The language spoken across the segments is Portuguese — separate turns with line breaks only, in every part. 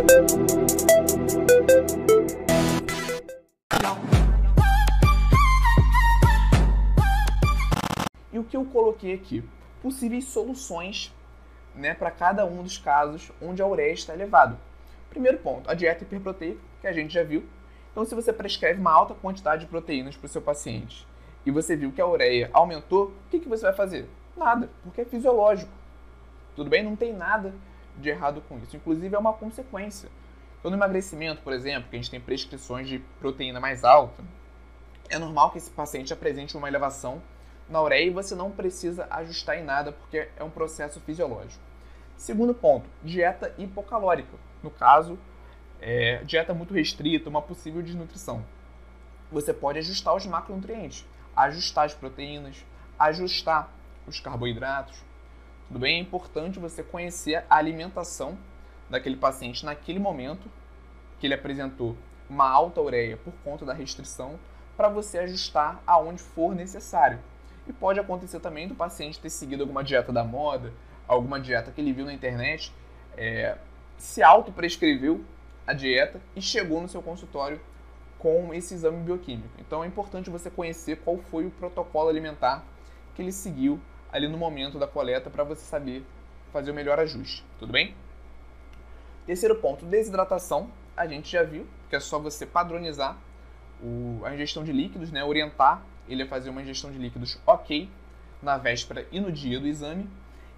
E o que eu coloquei aqui? Possíveis soluções né, para cada um dos casos onde a ureia está elevada. Primeiro ponto, a dieta hiperproteica, que a gente já viu. Então, se você prescreve uma alta quantidade de proteínas para o seu paciente e você viu que a ureia aumentou, o que, que você vai fazer? Nada, porque é fisiológico. Tudo bem? Não tem nada de errado com isso. Inclusive, é uma consequência. Então, no emagrecimento, por exemplo, que a gente tem prescrições de proteína mais alta, é normal que esse paciente apresente uma elevação na ureia e você não precisa ajustar em nada, porque é um processo fisiológico. Segundo ponto, dieta hipocalórica. No caso, é, dieta muito restrita, uma possível desnutrição. Você pode ajustar os macronutrientes, ajustar as proteínas, ajustar os carboidratos. Tudo bem? É importante você conhecer a alimentação daquele paciente naquele momento que ele apresentou uma alta ureia por conta da restrição, para você ajustar aonde for necessário. E pode acontecer também do paciente ter seguido alguma dieta da moda, alguma dieta que ele viu na internet, é, se auto-prescreveu a dieta e chegou no seu consultório com esse exame bioquímico. Então é importante você conhecer qual foi o protocolo alimentar que ele seguiu ali no momento da coleta para você saber fazer o melhor ajuste. Tudo bem? Terceiro ponto, desidratação. A gente já viu que é só você padronizar o, a ingestão de líquidos, né? orientar ele a fazer uma ingestão de líquidos ok na véspera e no dia do exame.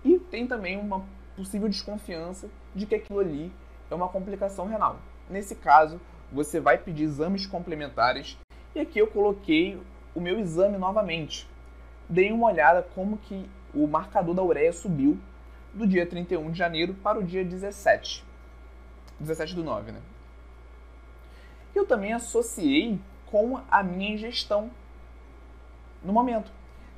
E tem também uma possível desconfiança de que aquilo ali é uma complicação renal. Nesse caso, você vai pedir exames complementares e aqui eu coloquei o meu exame novamente. Dei uma olhada como que o marcador da ureia subiu do dia 31 de janeiro para o dia 17. 17 do 9, né? Eu também associei com a minha ingestão no momento.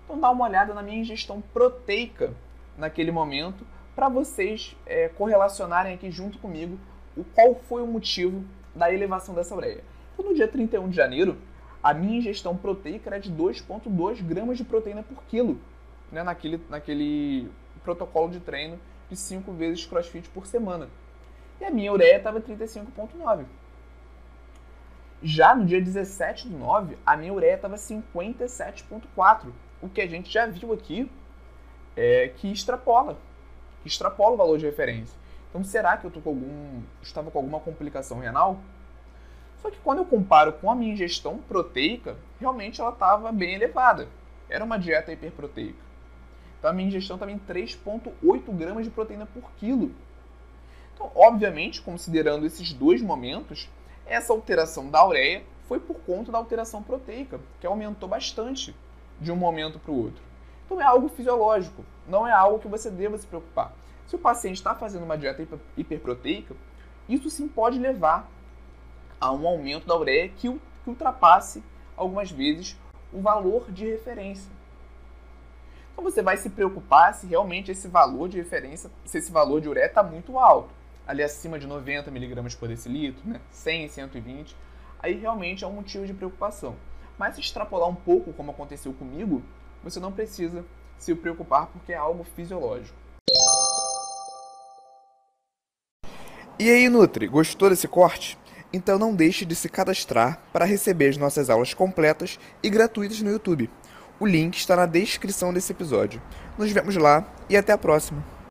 Então dá uma olhada na minha ingestão proteica naquele momento para vocês é, correlacionarem aqui junto comigo o qual foi o motivo da elevação dessa ureia. Então, no dia 31 de janeiro, a minha ingestão proteica era de 2,2 gramas de proteína por quilo, né, naquele, naquele protocolo de treino de 5 vezes crossfit por semana. E a minha ureia estava 35,9. Já no dia 17 do 9, a minha ureia estava 57,4, o que a gente já viu aqui é, que extrapola, que extrapola o valor de referência. Então, será que eu tô com algum, estava com alguma complicação renal? Só que quando eu comparo com a minha ingestão proteica, realmente ela estava bem elevada. Era uma dieta hiperproteica. Então, a minha ingestão estava em 3,8 gramas de proteína por quilo. Então, obviamente, considerando esses dois momentos, essa alteração da ureia foi por conta da alteração proteica, que aumentou bastante de um momento para o outro. Então é algo fisiológico, não é algo que você deva se preocupar. Se o paciente está fazendo uma dieta hiperproteica, isso sim pode levar a um aumento da ureia que, que ultrapasse algumas vezes o valor de referência. Então você vai se preocupar se realmente esse valor de referência, se esse valor de ureia está muito alto ali acima de 90 miligramas por decilitro, né? 100, 120, aí realmente é um motivo de preocupação. Mas se extrapolar um pouco, como aconteceu comigo, você não precisa se preocupar porque é algo fisiológico.
E aí, Nutri, gostou desse corte? Então não deixe de se cadastrar para receber as nossas aulas completas e gratuitas no YouTube. O link está na descrição desse episódio. Nos vemos lá e até a próxima!